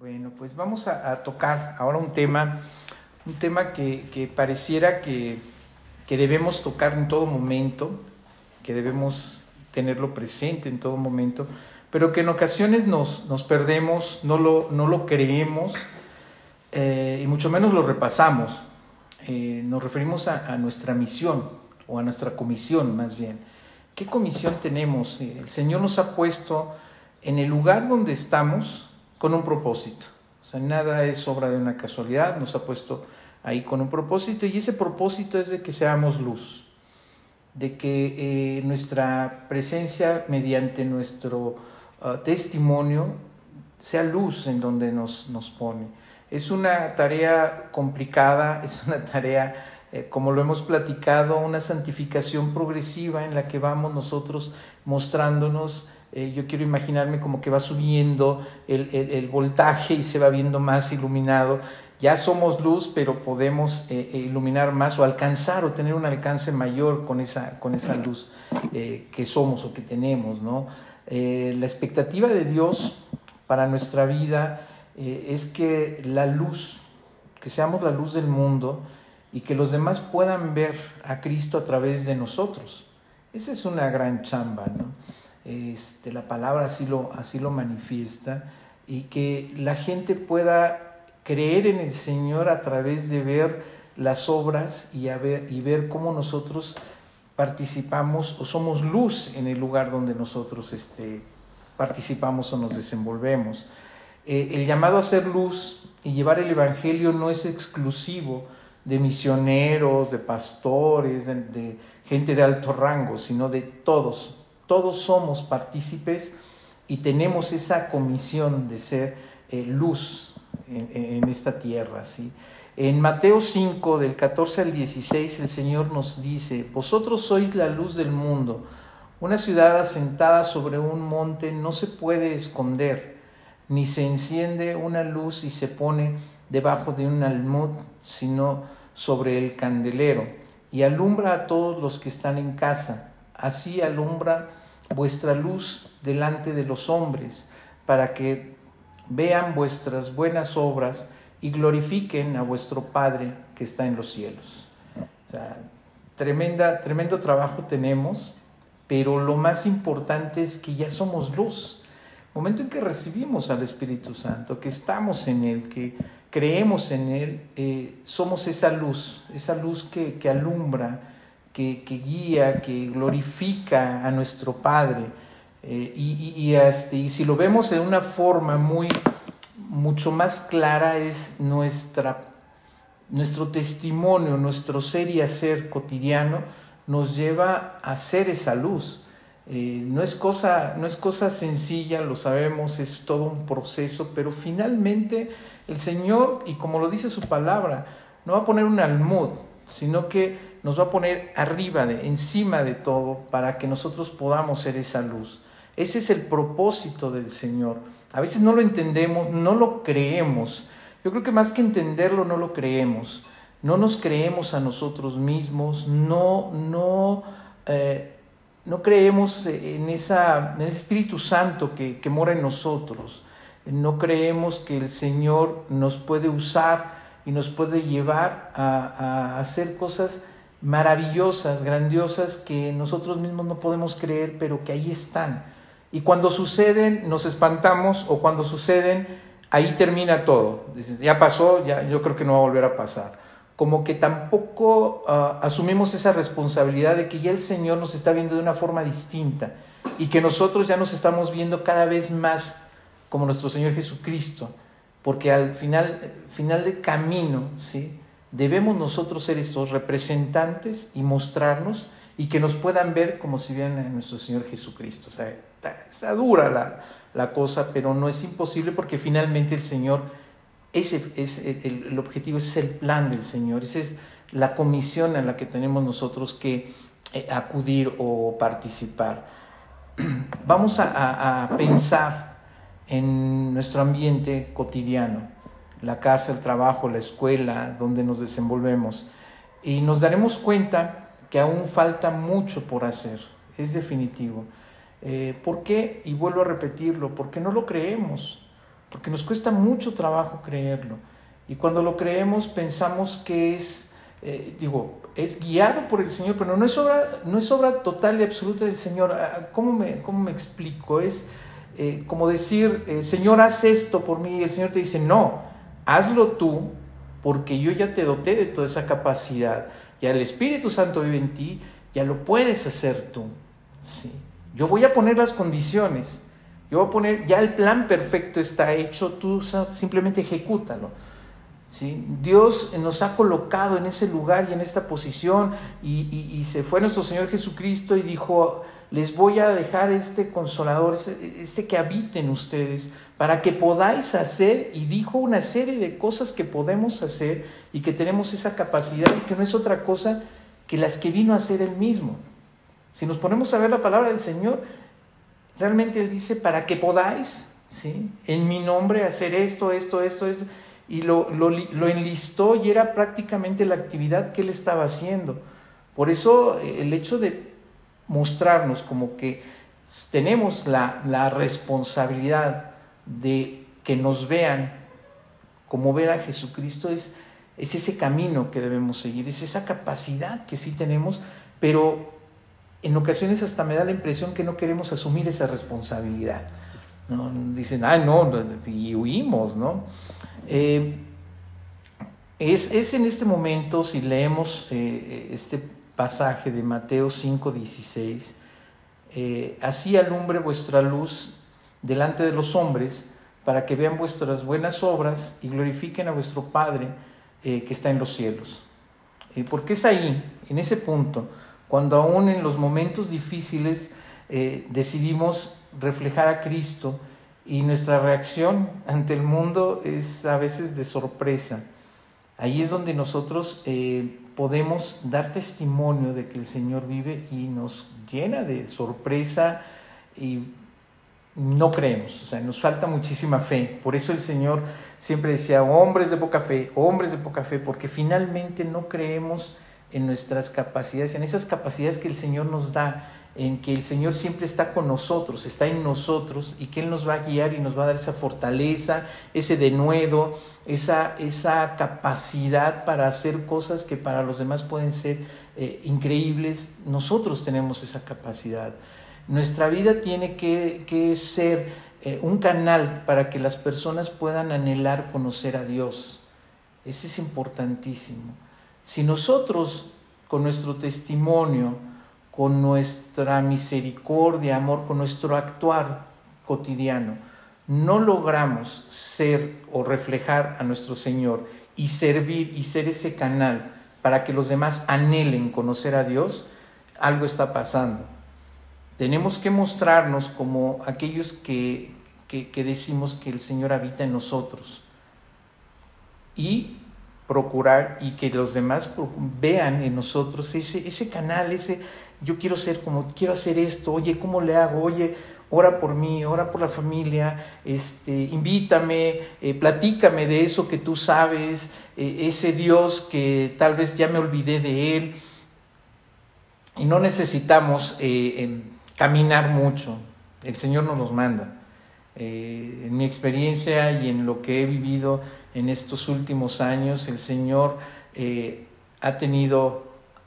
Bueno, pues vamos a, tocar ahora un tema, un tema que, pareciera que, debemos tocar en todo momento, que debemos tenerlo presente en todo momento, pero que en ocasiones nos, perdemos, no lo, no lo creemos eh, y mucho menos lo repasamos. Eh, nos referimos a, nuestra misión o a nuestra comisión más bien. ¿Qué comisión tenemos? El Señor nos ha puesto en el lugar donde estamos, con un propósito. O sea, nada es obra de una casualidad, nos ha puesto ahí con un propósito y ese propósito es de que seamos luz, de que eh, nuestra presencia mediante nuestro ah, testimonio sea luz en donde nos, nos pone. Es una tarea complicada, es una tarea, eh, como lo hemos platicado, una santificación progresiva en la que vamos nosotros mostrándonos eh, yo quiero imaginarme como que va subiendo el, voltaje y se va viendo más iluminado. Ya somos luz, pero podemos eh, eh, iluminar más o alcanzar o tener un alcance mayor con esa, con esa luz que somos o que tenemos. ¿no? la expectativa de Dios para nuestra vida es que la luz, que seamos la luz del mundo y que los demás puedan ver a Cristo a través de nosotros. Esa es una gran chamba, ¿no? Este, la palabra así lo, así lo manifiesta, y que la gente pueda creer en el Señor a través de ver las obras y, ver, y ver cómo nosotros participamos o somos luz en el lugar donde nosotros este, participamos o nos desenvolvemos. Eh, el llamado a ser luz y llevar el Evangelio no es exclusivo de misioneros, de pastores, de gente de alto rango, sino de todos, todos somos partícipes y tenemos esa comisión de ser eh, luz en, esta tierra. ¿sí? En Mateo 5, del 14 al 16, el Señor nos dice, vosotros sois la luz del mundo. Una ciudad asentada sobre un monte no se puede esconder, ni se enciende una luz y se pone debajo de un almud, sino sobre el candelero, y alumbra a todos los que están en casa. Así alumbra vuestra luz delante de los hombres, para que vean vuestras buenas obras y glorifiquen a vuestro Padre que está en los cielos. tremenda, tremendo trabajo tenemos, pero lo más importante es que ya somos luz. Momento en que recibimos al Espíritu Santo, que estamos en Él, que creemos en Él, eh, somos esa luz, esa luz que, que alumbra, que, guía, que glorifica a nuestro Padre. Eh, y, este, y, si lo vemos de una forma muy, mucho más clara, es nuestra, nuestro testimonio, nuestro ser y hacer cotidiano, nos lleva a ser esa luz. Eh, no, es cosa, no es cosa sencilla, lo sabemos, es todo un proceso, pero finalmente el Señor, y como lo dice su palabra, no va a poner un almud, sino que nos va a poner arriba, de, encima de todo, para que nosotros podamos ser esa luz. Ese es el propósito del Señor. A veces no lo entendemos, no lo creemos. Yo creo que más que entenderlo, no lo creemos. No nos creemos a nosotros mismos, no, no, eh, no creemos en, esa, en el Espíritu Santo que, que mora en nosotros. No creemos que el Señor nos puede usar y nos puede llevar a, a hacer cosas maravillosas, grandiosas, que nosotros mismos no podemos creer, pero que ahí están. Y cuando suceden, nos espantamos, o cuando suceden, ahí termina todo. Ya pasó, ya, yo creo que no va a volver a pasar. Como que tampoco ah, asumimos esa responsabilidad de que ya el Señor nos está viendo de una forma distinta y que nosotros ya nos estamos viendo cada vez más como nuestro Señor Jesucristo, porque al final, final del camino, ¿sí? Debemos nosotros ser estos representantes y mostrarnos y que nos puedan ver como si vieran a nuestro Señor Jesucristo. O sea, está, dura la, la, cosa, pero no es imposible porque finalmente el Señor, ese es el, objetivo, ese es el plan del Señor, esa es la comisión a la que tenemos nosotros que eh, acudir o participar. Vamos a, a pensar en nuestro ambiente cotidiano la casa, el trabajo, la escuela, donde nos desenvolvemos. Y nos daremos cuenta que aún falta mucho por hacer, es definitivo. Eh, ¿Por qué? Y vuelvo a repetirlo, porque no lo creemos. porque nos cuesta mucho trabajo creerlo. Y cuando lo creemos pensamos que es, eh, digo, es guiado por el Señor, pero no es obra, no es obra total y absoluta del Señor. Ah, ¿Cómo me, cómo me explico? Es eh, como decir, Señor, haz esto por mí. Y el Señor te dice, no, hazlo tú, porque yo ya te doté de toda esa capacidad. Ya el Espíritu Santo vive en ti, ya lo puedes hacer tú. Sí. Yo voy a poner las condiciones. Yo voy a poner, ya el plan perfecto está hecho, tú simplemente ejecútalo. ¿sí? Dios nos ha colocado en ese lugar y en esta posición y, se fue nuestro Señor Jesucristo y dijo, les voy a dejar este consolador, este, este, que habite en ustedes, para que podáis hacer, y dijo una serie de cosas que podemos hacer y que tenemos esa capacidad y que no es otra cosa que las que vino a hacer Él mismo. Si nos ponemos a ver la palabra del Señor, realmente Él dice, para que podáis, ¿sí? En mi nombre hacer esto, esto, esto, esto. Y lo, lo, lo enlistó y era prácticamente la actividad que Él estaba haciendo. Por eso eh, el hecho de mostrarnos como que tenemos la, la responsabilidad de que nos vean como ver a Jesucristo es, es ese camino que debemos seguir, es esa capacidad que sí tenemos, pero en ocasiones hasta me da la impresión que no queremos asumir esa responsabilidad. ¿no? Dicen, ah, no, y huimos, ¿no? Eh, es, es, en este momento, si leemos eh, este pasaje de Mateo 5, 16, eh, así alumbre vuestra luz delante de los hombres, para que vean vuestras buenas obras y glorifiquen a vuestro Padre que está en los cielos. porque es ahí, en ese punto, cuando aún en los momentos difíciles eh, decidimos reflejar a Cristo y nuestra reacción ante el mundo es a veces de sorpresa. Ahí es donde nosotros eh, podemos dar testimonio de que el Señor vive y nos llena de sorpresa y no creemos, o sea, nos falta muchísima fe. Por eso el Señor siempre decía, hombres de poca fe, hombres de poca fe, porque finalmente no creemos en nuestras capacidades, en esas capacidades que el Señor nos da, en que el Señor siempre está con nosotros, está en nosotros y que Él nos va a guiar y nos va a dar esa fortaleza, ese denuedo, esa, esa capacidad para hacer cosas que para los demás pueden ser eh, increíbles. Nosotros tenemos esa capacidad. Nuestra vida tiene que, ser eh, un canal para que las personas puedan anhelar conocer a Dios. Ese es importantísimo. Si nosotros con nuestro testimonio, con nuestra misericordia, amor, con nuestro actuar cotidiano, no logramos ser o reflejar a nuestro Señor y servir y ser ese canal para que los demás anhelen conocer a Dios, algo está pasando. Tenemos que mostrarnos como aquellos que, que, decimos que el Señor habita en nosotros. Y procurar y que los demás vean en nosotros ese, ese canal, ese yo quiero ser como, quiero hacer esto, oye, ¿cómo le hago? Oye, ora por mí, ora por la familia, este, invítame, eh, platícame de eso que tú sabes, eh, ese Dios que tal vez ya me olvidé de él. Y no necesitamos eh, caminar mucho, el Señor nos los manda. en mi experiencia y en lo que he vivido, en estos últimos años el Señor eh, ha tenido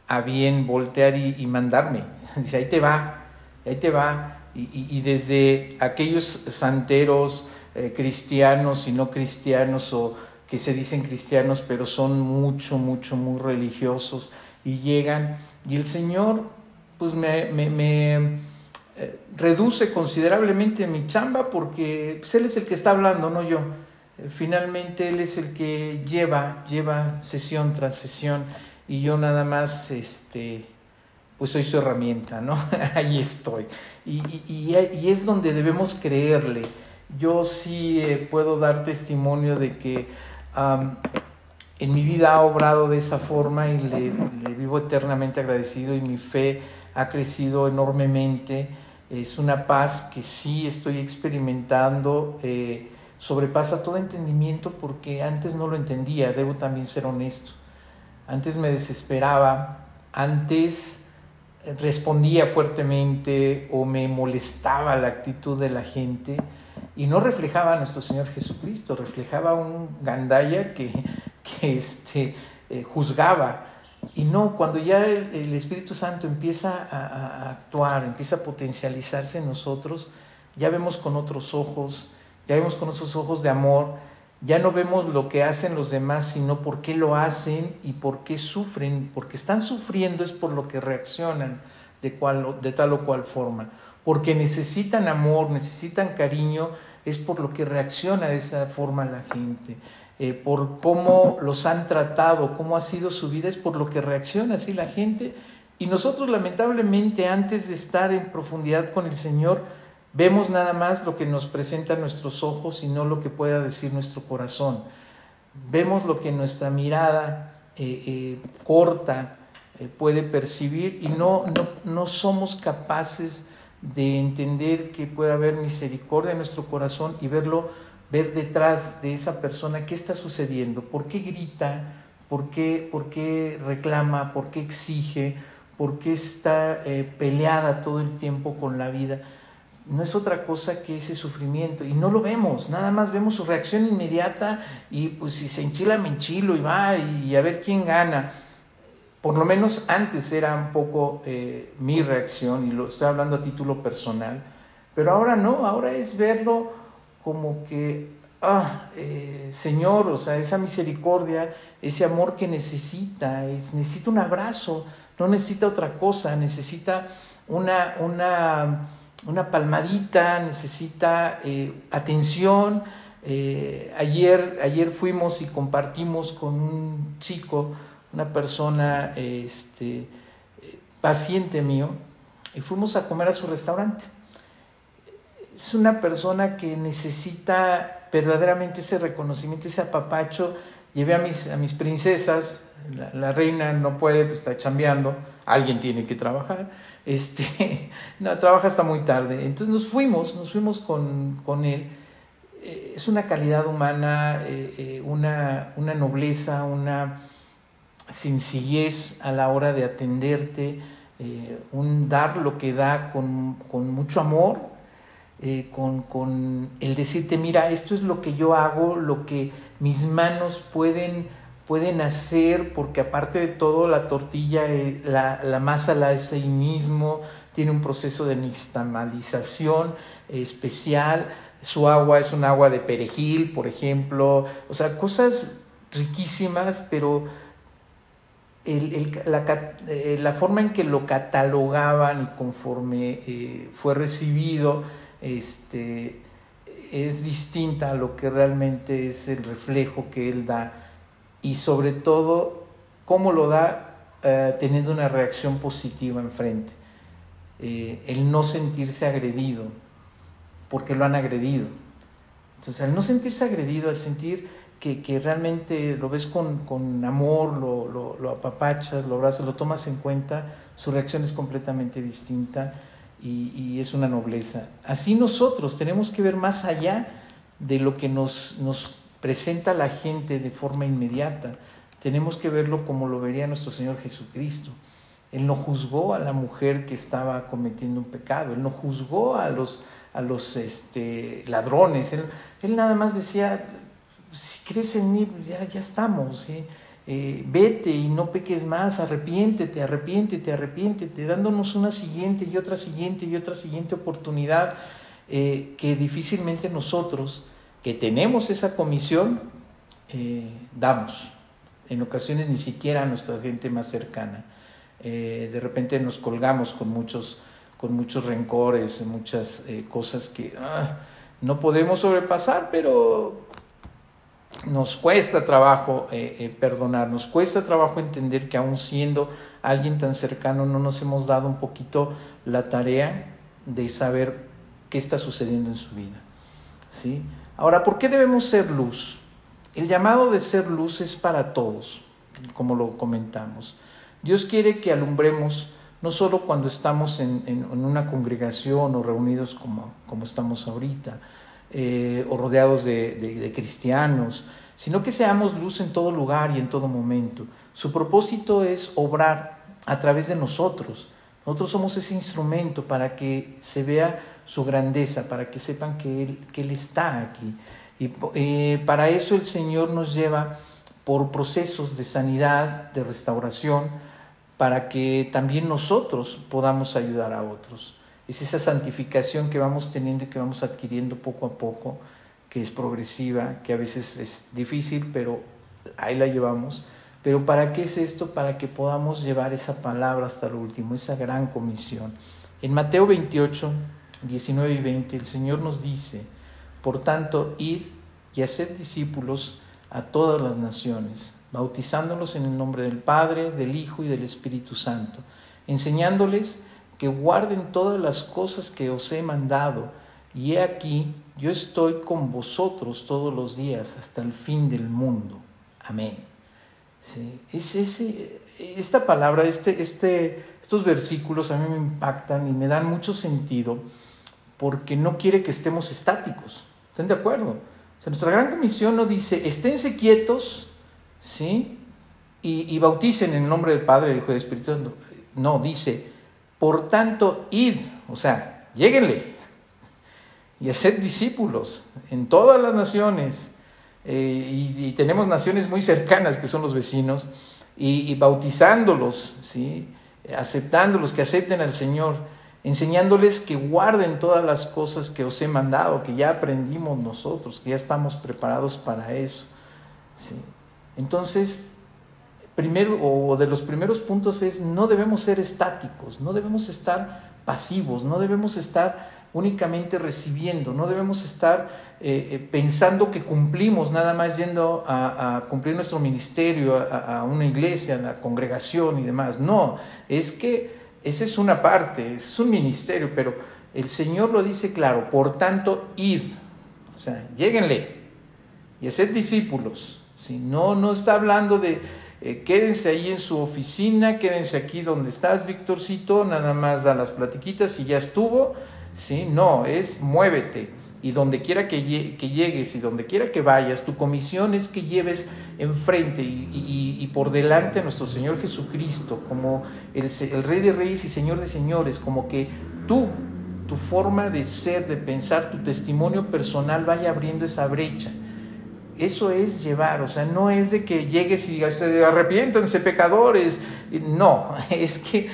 a bien voltear y, mandarme. Dice, ahí te va, ahí te va. Y, desde aquellos santeros eh, cristianos y no cristianos o que se dicen cristianos pero son mucho, mucho, muy religiosos y llegan y el Señor pues me, eh, reduce considerablemente mi chamba porque pues, Él es el que está hablando, no yo. Eh, finalmente Él es el que lleva, lleva sesión tras sesión y yo nada más, este, pues soy su herramienta, ¿no? Ahí estoy. Y, y, es donde debemos creerle. Yo sí eh, puedo dar testimonio de que en mi vida ha obrado de esa forma y le, vivo eternamente agradecido y mi fe ha crecido enormemente. Es una paz que sí estoy experimentando. Eh, sobrepasa todo entendimiento porque antes no lo entendía, debo también ser honesto. Antes me desesperaba, antes respondía fuertemente o me molestaba la actitud de la gente y no reflejaba a nuestro Señor Jesucristo, reflejaba un gandaya que, que este, eh, juzgaba. Y no, cuando ya el, Espíritu Santo empieza a, actuar, empieza a potencializarse en nosotros, ya vemos con otros ojos, ya vemos con esos ojos de amor, ya no vemos lo que hacen los demás, sino por qué lo hacen y por qué sufren. Porque están sufriendo es por lo que reaccionan de, de tal o cual forma. Porque necesitan amor, necesitan cariño, es por lo que reacciona de esa forma la gente. Eh, por cómo los han tratado, cómo ha sido su vida, es por lo que reacciona así la gente. Y nosotros lamentablemente antes de estar en profundidad con el Señor, Vemos nada más lo que nos presentan nuestros ojos y no lo que pueda decir nuestro corazón. Vemos lo que nuestra mirada eh, eh, corta puede percibir y no, no, no somos capaces de entender que puede haber misericordia en nuestro corazón y verlo, ver detrás de esa persona qué está sucediendo, por qué grita, por qué, por qué reclama, por qué exige, por qué está peleada todo el tiempo con la vida no es otra cosa que ese sufrimiento y no lo vemos, nada más vemos su reacción inmediata y pues si se enchila me enchilo y va y a ver quién gana. Por lo menos antes era un poco eh, mi reacción y lo estoy hablando a título personal, pero ahora no, ahora es verlo como que, ah, eh, Señor, o sea, esa misericordia, ese amor que necesita, es, necesita un abrazo, no necesita otra cosa, necesita una, una una palmadita, necesita eh, atención. Eh, ayer, ayer fuimos y compartimos con un chico, una persona este, paciente mío, y fuimos a comer a su restaurante. Es una persona que necesita verdaderamente ese reconocimiento, ese apapacho. Llevé a mis, a mis princesas, la, reina no puede, pues está chambeando, alguien tiene que trabajar este, no, trabaja hasta muy tarde. Entonces nos fuimos, nos fuimos con, con él. Eh, es una calidad humana, eh, eh, una, una, nobleza, una sencillez a la hora de atenderte, un dar lo que da con, con mucho amor, con, con el decirte, mira, esto es lo que yo hago, lo que mis manos pueden pueden hacer, porque aparte de todo la tortilla, eh, la, masa la hace ahí mismo, tiene un proceso de nixtamalización especial, su agua es un agua de perejil, por ejemplo, o sea, cosas riquísimas, pero eh, la, forma en que lo catalogaban y conforme eh, fue recibido, este, es distinta a lo que realmente es el reflejo que él da y sobre todo cómo lo da eh, teniendo una reacción positiva enfrente. Eh, el no sentirse agredido, porque lo han agredido. Entonces, al no sentirse agredido, al sentir que, que realmente lo ves con, con amor, lo, lo, lo, apapachas, lo abrazas, lo tomas en cuenta, su reacción es completamente distinta y, es una nobleza. Así nosotros tenemos que ver más allá de lo que nos, nos presenta la gente de forma inmediata. Tenemos que verlo como lo vería nuestro Señor Jesucristo. Él no juzgó a la mujer que estaba cometiendo un pecado, él no juzgó a los, a los este, ladrones, él, nada más decía, si crees en mí, ya, ya estamos, eh, vete y no peques más, arrepiéntete, arrepiéntete, arrepiéntete, dándonos una siguiente y otra siguiente y otra siguiente oportunidad eh, que difícilmente nosotros que tenemos esa comisión, eh, damos. En ocasiones ni siquiera a nuestra gente más cercana. De repente nos colgamos con muchos, con muchos rencores, muchas cosas que ah, no podemos sobrepasar, pero nos cuesta trabajo perdonar, nos cuesta trabajo entender que aún siendo alguien tan cercano no nos hemos dado un poquito la tarea de saber qué está sucediendo en su vida. ¿sí? Ahora, ¿por qué debemos ser luz? El llamado de ser luz es para todos, como lo comentamos. Dios quiere que alumbremos no solo cuando estamos en, una congregación o reunidos como, como estamos ahorita, eh, o rodeados de, cristianos, sino que seamos luz en todo lugar y en todo momento. Su propósito es obrar a través de nosotros, Nosotros somos ese instrumento para que se vea su grandeza, para que sepan que Él, está aquí. Y eh, para eso el Señor nos lleva por procesos de sanidad, de restauración, para que también nosotros podamos ayudar a otros. Es esa santificación que vamos teniendo y que vamos adquiriendo poco a poco, que es progresiva, que a veces es difícil, pero ahí la llevamos. Pero ¿para qué es esto? Para que podamos llevar esa palabra hasta lo último, esa gran comisión. En Mateo 28, 19 y 20, el Señor nos dice, por tanto, id y haced discípulos a todas las naciones, bautizándolos en el nombre del Padre, del Hijo y del Espíritu Santo, enseñándoles que guarden todas las cosas que os he mandado, y he aquí, yo estoy con vosotros todos los días hasta el fin del mundo. Amén. Sí, es esta palabra, este, este, estos versículos a mí me impactan y me dan mucho sentido porque no quiere que estemos estáticos. ¿Están de acuerdo? nuestra gran comisión no dice, esténse quietos, ¿sí? Y, bauticen en el nombre del Padre, del Hijo y del Espíritu Santo. No, dice, por tanto, id, o sea, lléguenle y haced discípulos en todas las naciones. Eh, y, tenemos naciones muy cercanas que son los vecinos, y, y bautizándolos, ¿sí? aceptándolos, que acepten al Señor enseñándoles que guarden todas las cosas que os he mandado, que ya aprendimos nosotros, que ya estamos preparados para eso. ¿sí? Entonces, primero, o de los primeros puntos es, no debemos ser estáticos, no debemos estar pasivos, no debemos estar únicamente recibiendo, no debemos estar eh, eh, pensando que cumplimos nada más yendo a, cumplir nuestro ministerio, a, a una iglesia, a la congregación y demás. No, es que esa es una parte, es un ministerio, pero el Señor lo dice claro, por tanto, id, o sea, lléguenle y haced discípulos. Si no, no está hablando de eh, quédense ahí en su oficina, quédense aquí donde estás, Víctorcito, nada más da las platiquitas y ya estuvo. ¿sí? No, es muévete y donde quiera que, llegues y donde quiera que vayas, tu comisión es que lleves enfrente y, por delante a nuestro Señor Jesucristo como el, el, Rey de Reyes y Señor de Señores, como que tú, tu forma de ser, de pensar, tu testimonio personal vaya abriendo esa brecha. Eso es llevar, o sea, no es de que llegues y digas, arrepiéntanse pecadores. No, es que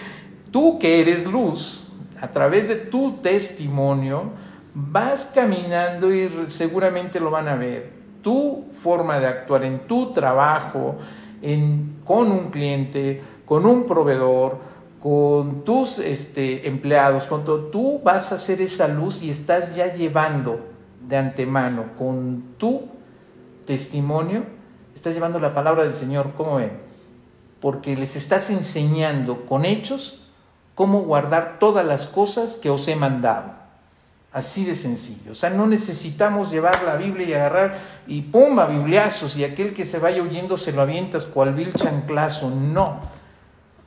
tú que eres luz, a través de tu testimonio, vas caminando y seguramente lo van a ver. Tu forma de actuar en tu trabajo, con un cliente, con un proveedor, con tus este, empleados, con todo, tú vas a hacer esa luz y estás ya llevando de antemano con tu testimonio, estás llevando la palabra del Señor, ¿cómo ven? Porque les estás enseñando con hechos cómo guardar todas las cosas que os he mandado. Así de sencillo. O sea, no necesitamos llevar la Biblia y agarrar y pum, a bibliazos y aquel que se vaya huyendo se lo avientas cual vil chanclazo. No.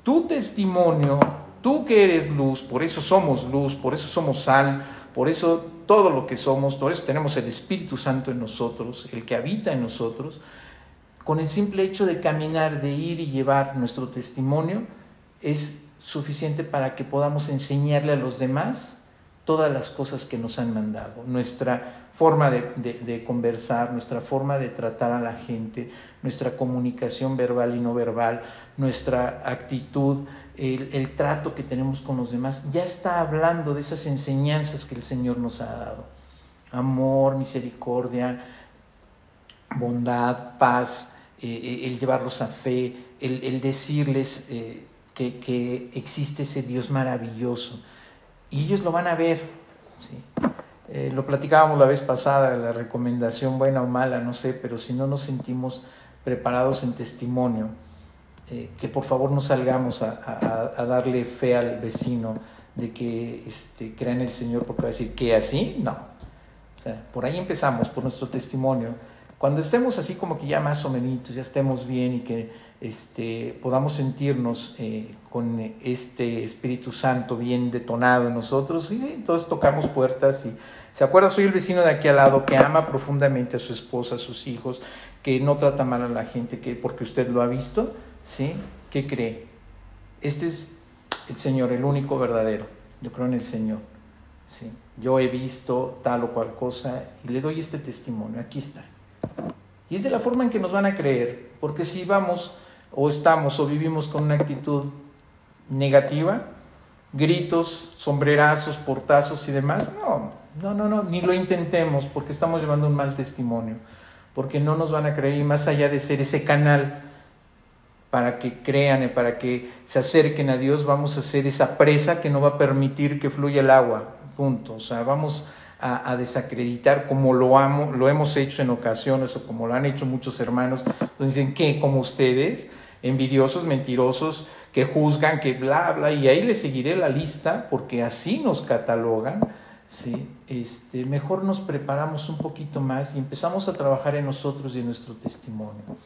Tu testimonio, tú que eres luz, por eso somos luz, por eso somos sal, por eso todo lo que somos, por eso tenemos el Espíritu Santo en nosotros, el que habita en nosotros, con el simple hecho de caminar, de ir y llevar nuestro testimonio, es suficiente para que podamos enseñarle a los demás todas las cosas que nos han mandado, nuestra forma de, conversar, nuestra forma de tratar a la gente, nuestra comunicación verbal y no verbal, nuestra actitud, el, trato que tenemos con los demás, ya está hablando de esas enseñanzas que el Señor nos ha dado. Amor, misericordia, bondad, paz, eh, eh, el llevarlos a fe, el, decirles eh, que, que existe ese Dios maravilloso y ellos lo van a ver. Lo platicábamos la vez pasada, la recomendación buena o mala, no sé, pero si no nos sentimos preparados en testimonio, eh, que por favor no salgamos a, darle fe al vecino de que este, crea en el Señor porque va a decir que así, no. O sea, por ahí empezamos, por nuestro testimonio. Cuando estemos así como que ya más o menos, ya estemos bien y que este, podamos sentirnos eh, con este Espíritu Santo bien detonado en nosotros. Y entonces tocamos puertas y se acuerda, soy el vecino de aquí al lado que ama profundamente a su esposa, a sus hijos, que no trata mal a la gente, que porque usted lo ha visto, ¿sí? ¿Qué cree? Este es el Señor, el único verdadero. Yo creo en el Señor. Sí. Yo he visto tal o cual cosa y le doy este testimonio. Aquí está. Y es de la forma en que nos van a creer, porque si vamos o estamos o vivimos con una actitud negativa, gritos, sombrerazos, portazos y demás, no, no, no, no, ni lo intentemos porque estamos llevando un mal testimonio, porque no nos van a creer y más allá de ser ese canal para que crean y para que se acerquen a Dios, vamos a ser esa presa que no va a permitir que fluya el agua, punto. O sea, vamos a, desacreditar como lo, amo, lo hemos hecho en ocasiones o como lo han hecho muchos hermanos, dicen que como ustedes, envidiosos, mentirosos, que juzgan, que bla, bla, y ahí les seguiré la lista porque así nos catalogan. Sí, este, mejor nos preparamos un poquito más y empezamos a trabajar en nosotros y en nuestro testimonio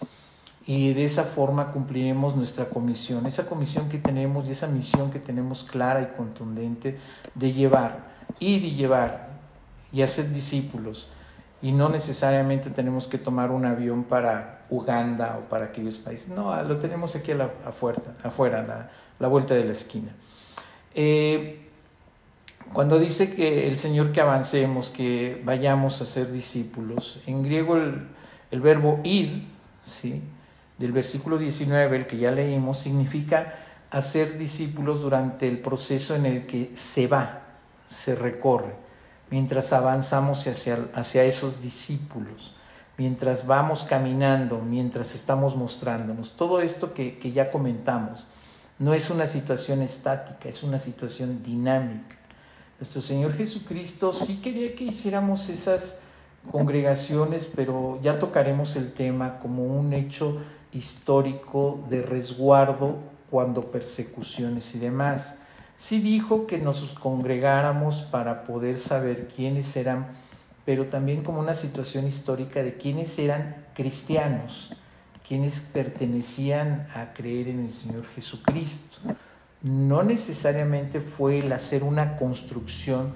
y de esa forma cumpliremos nuestra comisión, esa comisión que tenemos y esa misión que tenemos clara y contundente de llevar, ir y llevar y hacer discípulos. Y no necesariamente tenemos que tomar un avión para Uganda o para aquellos países. No, lo tenemos aquí a la, afuera, afuera la, la, vuelta de la esquina. Eh, cuando dice que el Señor que avancemos, que vayamos a ser discípulos, en griego el, el verbo id, ¿sí? Del versículo 19, el que ya leímos, significa hacer discípulos durante el proceso en el que se va, se recorre, mientras avanzamos hacia, hacia esos discípulos, mientras vamos caminando, mientras estamos mostrándonos. Todo esto que, que ya comentamos no es una situación estática, es una situación dinámica. Nuestro Señor Jesucristo sí quería que hiciéramos esas congregaciones, pero ya tocaremos el tema como un hecho histórico de resguardo cuando persecuciones y demás. Sí dijo que nos congregáramos para poder saber quiénes eran, pero también como una situación histórica de quiénes eran cristianos, quienes pertenecían a creer en el Señor Jesucristo. No necesariamente fue el hacer una construcción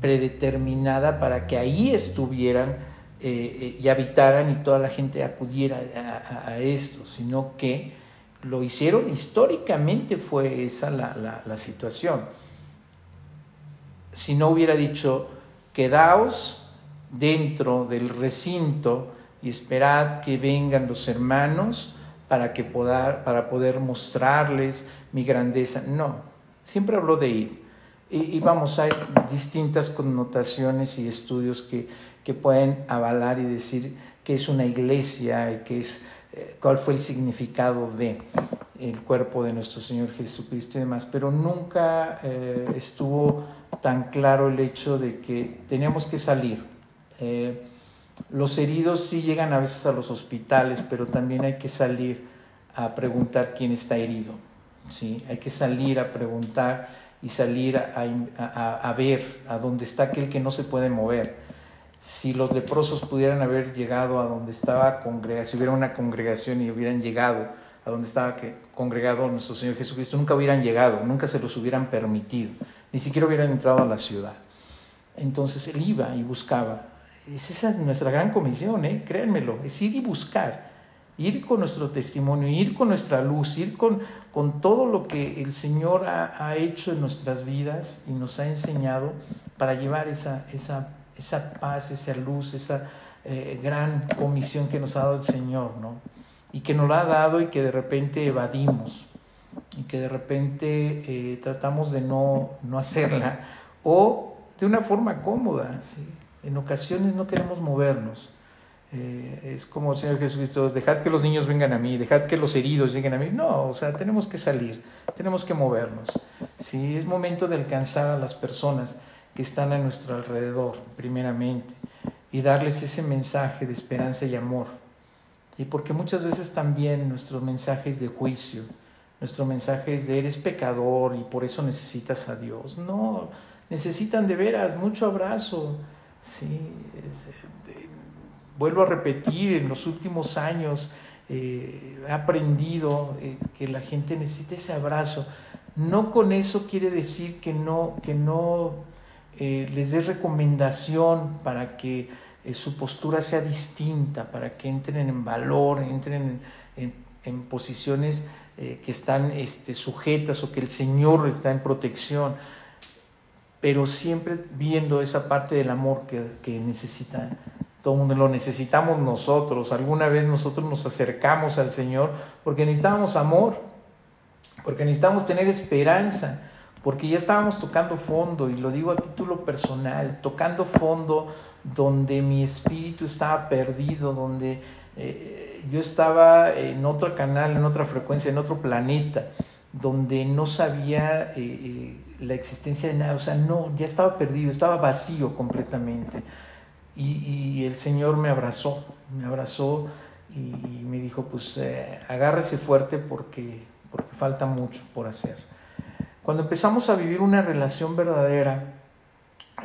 predeterminada para que ahí estuvieran eh, eh, y habitaran y toda la gente acudiera a, esto, sino que lo hicieron históricamente, fue esa la, la situación. Si no hubiera dicho, quedaos dentro del recinto y esperad que vengan los hermanos para, que poder, para poder mostrarles mi grandeza. No, siempre habló de ir. Y, y, vamos, hay distintas connotaciones y estudios que que pueden avalar y decir que es una iglesia y que es eh, cuál fue el significado de el cuerpo de nuestro Señor Jesucristo y demás, pero nunca eh, estuvo tan claro el hecho de que tenemos que salir. Eh, los heridos sí llegan a veces a los hospitales, pero también hay que salir a preguntar quién está herido. ¿sí? Hay que salir a preguntar y salir a, a ver a dónde está aquel que no se puede mover si los leprosos pudieran haber llegado a donde estaba congregación, si hubiera una congregación y hubieran llegado a donde estaba congregado nuestro Señor Jesucristo, nunca hubieran llegado, nunca se los hubieran permitido, ni siquiera hubieran entrado a la ciudad. Entonces él iba y buscaba. Esa es nuestra gran comisión, ¿eh? créanmelo, es ir y buscar, ir con nuestro testimonio, ir con nuestra luz, ir con, con todo lo que el Señor ha, ha hecho en nuestras vidas y nos ha enseñado para llevar esa, esa esa paz, esa luz, esa eh, gran comisión que nos ha dado el Señor, ¿no? Y que nos la ha dado y que de repente evadimos y que de repente eh, tratamos de no, no hacerla o de una forma cómoda, ¿sí? En ocasiones no queremos movernos. Eh, es como el Señor Jesucristo, dejad que los niños vengan a mí, dejad que los heridos lleguen a mí. No, o sea, tenemos que salir, tenemos que movernos. Sí, es momento de alcanzar a las personas que están a nuestro alrededor, primeramente, y darles ese mensaje de esperanza y amor. Y porque muchas veces también nuestro mensaje es de juicio, nuestro mensaje es de eres pecador y por eso necesitas a Dios. No, necesitan de veras mucho abrazo. Sí, eh, vuelvo a repetir, en los últimos años eh, he aprendido eh, que la gente necesita ese abrazo. No con eso quiere decir que no, que no eh, les dé recomendación para que eh, su postura sea distinta, para que entren en valor, entren en, posiciones eh, que están este, sujetas o que el Señor está en protección, pero siempre viendo esa parte del amor que, que necesita. Todo el mundo lo necesitamos nosotros. Alguna vez nosotros nos acercamos al Señor porque necesitábamos amor, porque necesitamos tener esperanza, porque ya estábamos tocando fondo, y lo digo a título personal, tocando fondo donde mi espíritu estaba perdido, donde eh, yo estaba en otro canal, en otra frecuencia, en otro planeta, donde no sabía eh, eh, la existencia de nada, o sea, no, ya estaba perdido, estaba vacío completamente. Y, el Señor me abrazó, me abrazó y, me dijo, pues agárrese fuerte porque, porque falta mucho por hacer. Cuando empezamos a vivir una relación verdadera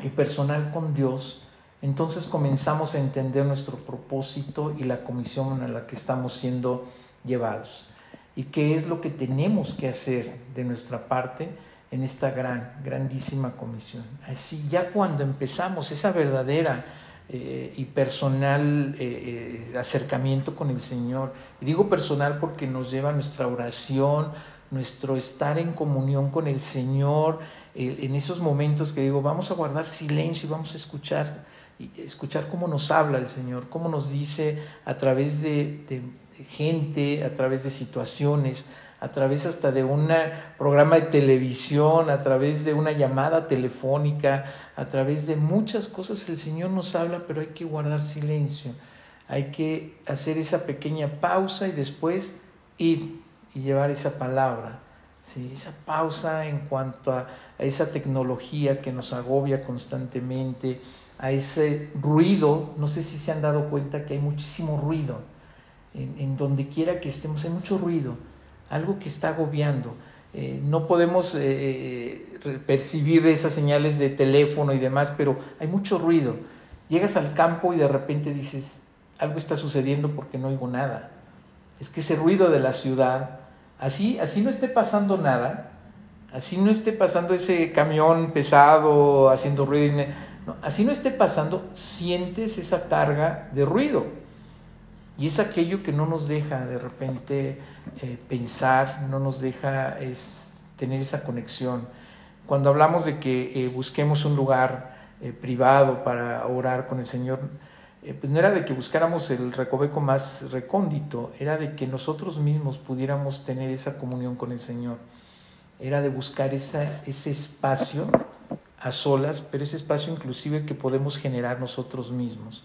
y personal con Dios, entonces comenzamos a entender nuestro propósito y la comisión a la que estamos siendo llevados. Y qué es lo que tenemos que hacer de nuestra parte en esta gran, grandísima comisión. Así ya cuando empezamos esa verdadera eh, y personal eh, eh, acercamiento con el Señor, y digo personal porque nos lleva a nuestra oración, nuestro estar en comunión con el Señor, en esos momentos que digo, vamos a guardar silencio y vamos a escuchar escuchar cómo nos habla el Señor, cómo nos dice a través de, gente, a través de situaciones, a través hasta de un programa de televisión, a través de una llamada telefónica, a través de muchas cosas el Señor nos habla, pero hay que guardar silencio, hay que hacer esa pequeña pausa y después ir y llevar esa palabra. ¿sí? Esa pausa en cuanto a esa tecnología que nos agobia constantemente, a ese ruido, no sé si se han dado cuenta que hay muchísimo ruido, en, donde quiera que estemos hay mucho ruido, algo que está agobiando. Eh, no podemos eh, eh, percibir esas señales de teléfono y demás, pero hay mucho ruido. Llegas al campo y de repente dices, algo está sucediendo porque no oigo nada. Es que ese ruido de la ciudad, así, así no esté pasando nada, así no esté pasando ese camión pesado haciendo ruido, así no esté pasando, sientes esa carga de ruido. Y es aquello que no nos deja de repente eh, pensar, no nos deja es, tener esa conexión. Cuando hablamos de que eh, busquemos un lugar eh, privado para orar con el Señor, pues no era de que buscáramos el recoveco más recóndito, era de que nosotros mismos pudiéramos tener esa comunión con el Señor. Era de buscar esa, ese espacio a solas, pero ese espacio inclusive que podemos generar nosotros mismos,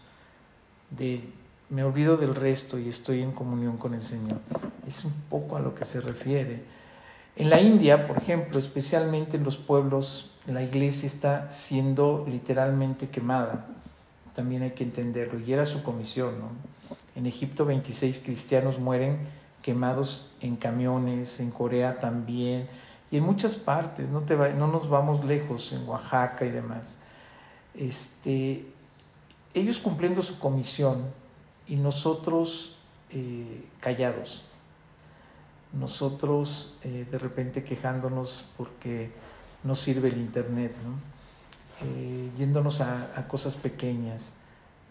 de me olvido del resto y estoy en comunión con el Señor. Es un poco a lo que se refiere. En la India, por ejemplo, especialmente en los pueblos, la iglesia está siendo literalmente quemada. También hay que entenderlo. Y era su comisión. ¿no? En Egipto 26 cristianos mueren quemados en camiones, en Corea también, y en muchas partes, no, te no nos vamos lejos, en Oaxaca y demás. Este, ellos cumpliendo su comisión y nosotros eh, callados, nosotros eh, de repente quejándonos porque no sirve el Internet, eh, yéndonos a, cosas pequeñas.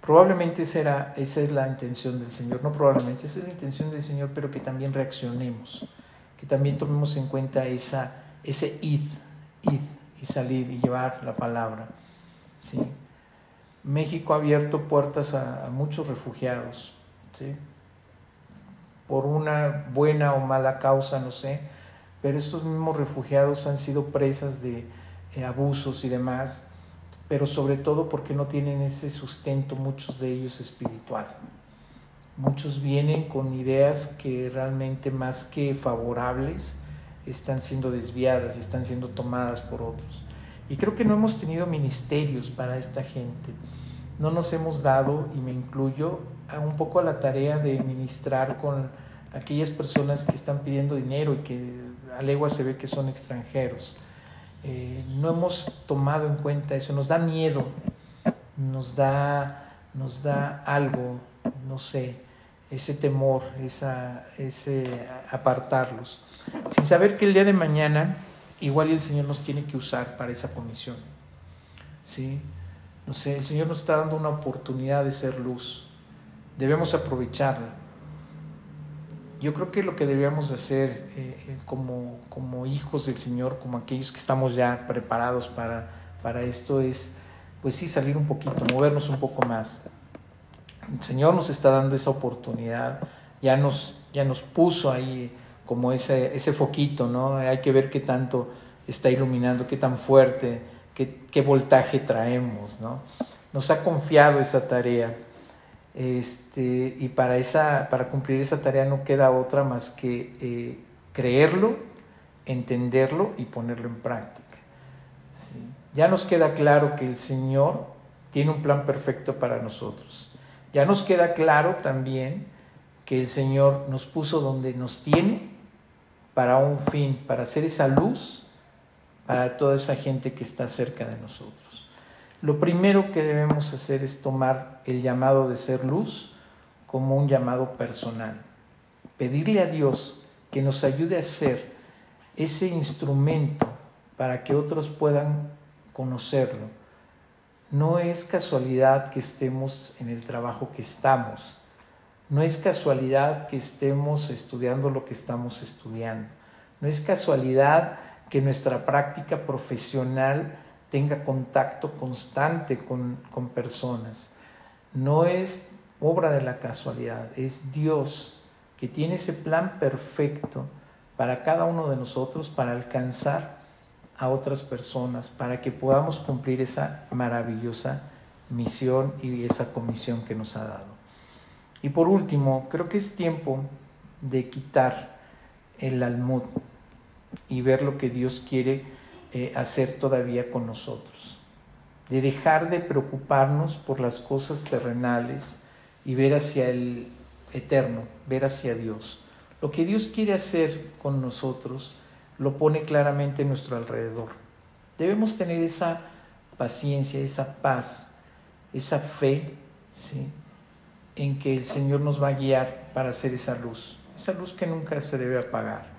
Probablemente esa, esa es la intención del Señor, no probablemente, esa es la intención del Señor, pero que también reaccionemos que también tomemos en cuenta esa, ese id, id y salir y llevar la palabra. ¿sí? México ha abierto puertas a, muchos refugiados, ¿sí? por una buena o mala causa, no sé, pero estos mismos refugiados han sido presas de eh, abusos y demás, pero sobre todo porque no tienen ese sustento, muchos de ellos espiritual. Muchos vienen con ideas que realmente más que favorables están siendo desviadas y están siendo tomadas por otros. Y creo que no hemos tenido ministerios para esta gente. No nos hemos dado, y me incluyo, a un poco a la tarea de ministrar con aquellas personas que están pidiendo dinero y que a legua se ve que son extranjeros. Eh, no hemos tomado en cuenta eso, nos da miedo, nos da, nos da algo, no sé, ese temor, esa, ese apartarlos, sin saber que el día de mañana igual el Señor nos tiene que usar para esa comisión. ¿sí? No sé, el Señor nos está dando una oportunidad de ser luz, debemos aprovecharla. Yo creo que lo que deberíamos hacer eh, como, como hijos del Señor, como aquellos que estamos ya preparados para, para esto, es pues sí salir un poquito, movernos un poco más. El Señor nos está dando esa oportunidad, ya nos, ya nos puso ahí como ese, ese foquito, ¿no? Hay que ver qué tanto está iluminando, qué tan fuerte, qué, qué voltaje traemos, ¿no? Nos ha confiado esa tarea. Este, y para, esa, para cumplir esa tarea no queda otra más que eh, creerlo, entenderlo y ponerlo en práctica. Ya nos queda claro que el Señor tiene un plan perfecto para nosotros. Ya nos queda claro también que el Señor nos puso donde nos tiene para un fin, para hacer esa luz para toda esa gente que está cerca de nosotros. Lo primero que debemos hacer es tomar el llamado de ser luz como un llamado personal. Pedirle a Dios que nos ayude a ser ese instrumento para que otros puedan conocerlo. No es casualidad que estemos en el trabajo que estamos. No es casualidad que estemos estudiando lo que estamos estudiando. No es casualidad que nuestra práctica profesional tenga contacto constante con, con personas. No es obra de la casualidad, es Dios que tiene ese plan perfecto para cada uno de nosotros para alcanzar a otras personas, para que podamos cumplir esa maravillosa misión y esa comisión que nos ha dado. Y por último, creo que es tiempo de quitar el almud y ver lo que Dios quiere eh, hacer todavía con nosotros. De dejar de preocuparnos por las cosas terrenales y ver hacia el eterno, ver hacia Dios. Lo que Dios quiere hacer con nosotros lo pone claramente en nuestro alrededor. Debemos tener esa paciencia, esa paz, esa fe, ¿sí? en que el Señor nos va a guiar para hacer esa luz, esa luz que nunca se debe apagar.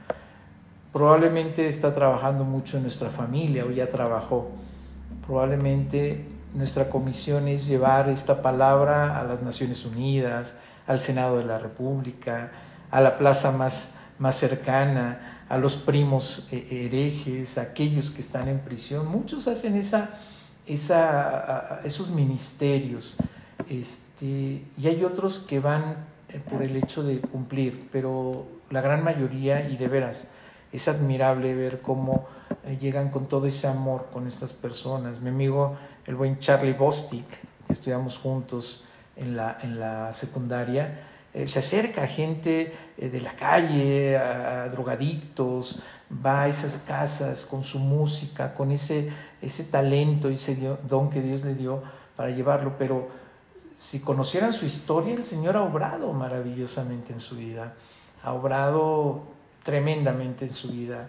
Probablemente está trabajando mucho en nuestra familia o ya trabajó. Probablemente nuestra comisión es llevar esta palabra a las Naciones Unidas, al Senado de la República, a la plaza más, más cercana, a los primos eh, herejes, a aquellos que están en prisión. Muchos hacen esa, esa, esos ministerios este, y hay otros que van eh, por el hecho de cumplir, pero la gran mayoría, y de veras, es admirable ver cómo eh, llegan con todo ese amor con estas personas. Mi amigo, el buen Charlie Bostic, que estudiamos juntos en la, en la secundaria, eh, se acerca a gente de la calle, a, drogadictos, va a esas casas con su música, con ese, ese talento, ese don que Dios le dio para llevarlo, pero si conocieran su historia, el Señor ha obrado maravillosamente en su vida, ha obrado tremendamente en su vida.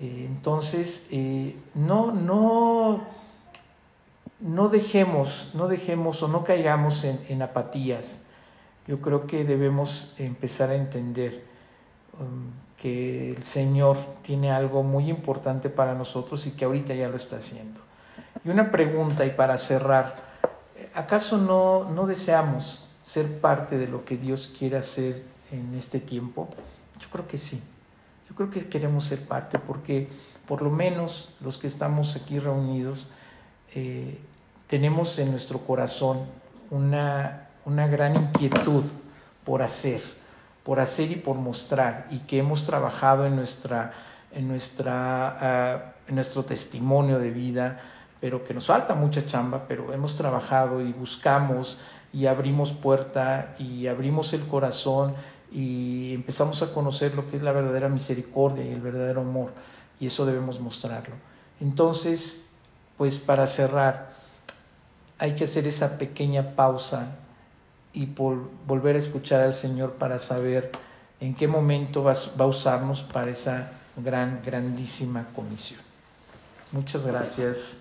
Eh, entonces, eh, no, no, no dejemos, no dejemos o no caigamos en, apatías. Yo creo que debemos empezar a entender um, que el Señor tiene algo muy importante para nosotros y que ahorita ya lo está haciendo. Y una pregunta, y para cerrar, ¿acaso no, no deseamos ser parte de lo que Dios quiere hacer en este tiempo? Yo creo que sí. Yo creo que queremos ser parte porque por lo menos los que estamos aquí reunidos eh, tenemos en nuestro corazón una, una gran inquietud por hacer, por hacer y por mostrar y que hemos trabajado en, nuestra, en, nuestra, ah, en nuestro testimonio de vida pero que nos falta mucha chamba, pero hemos trabajado y buscamos y abrimos puerta y abrimos el corazón y empezamos a conocer lo que es la verdadera misericordia y el verdadero amor y eso debemos mostrarlo. Entonces, pues para cerrar, hay que hacer esa pequeña pausa y volver a escuchar al Señor para saber en qué momento va a usarnos para esa gran, grandísima comisión. Muchas gracias.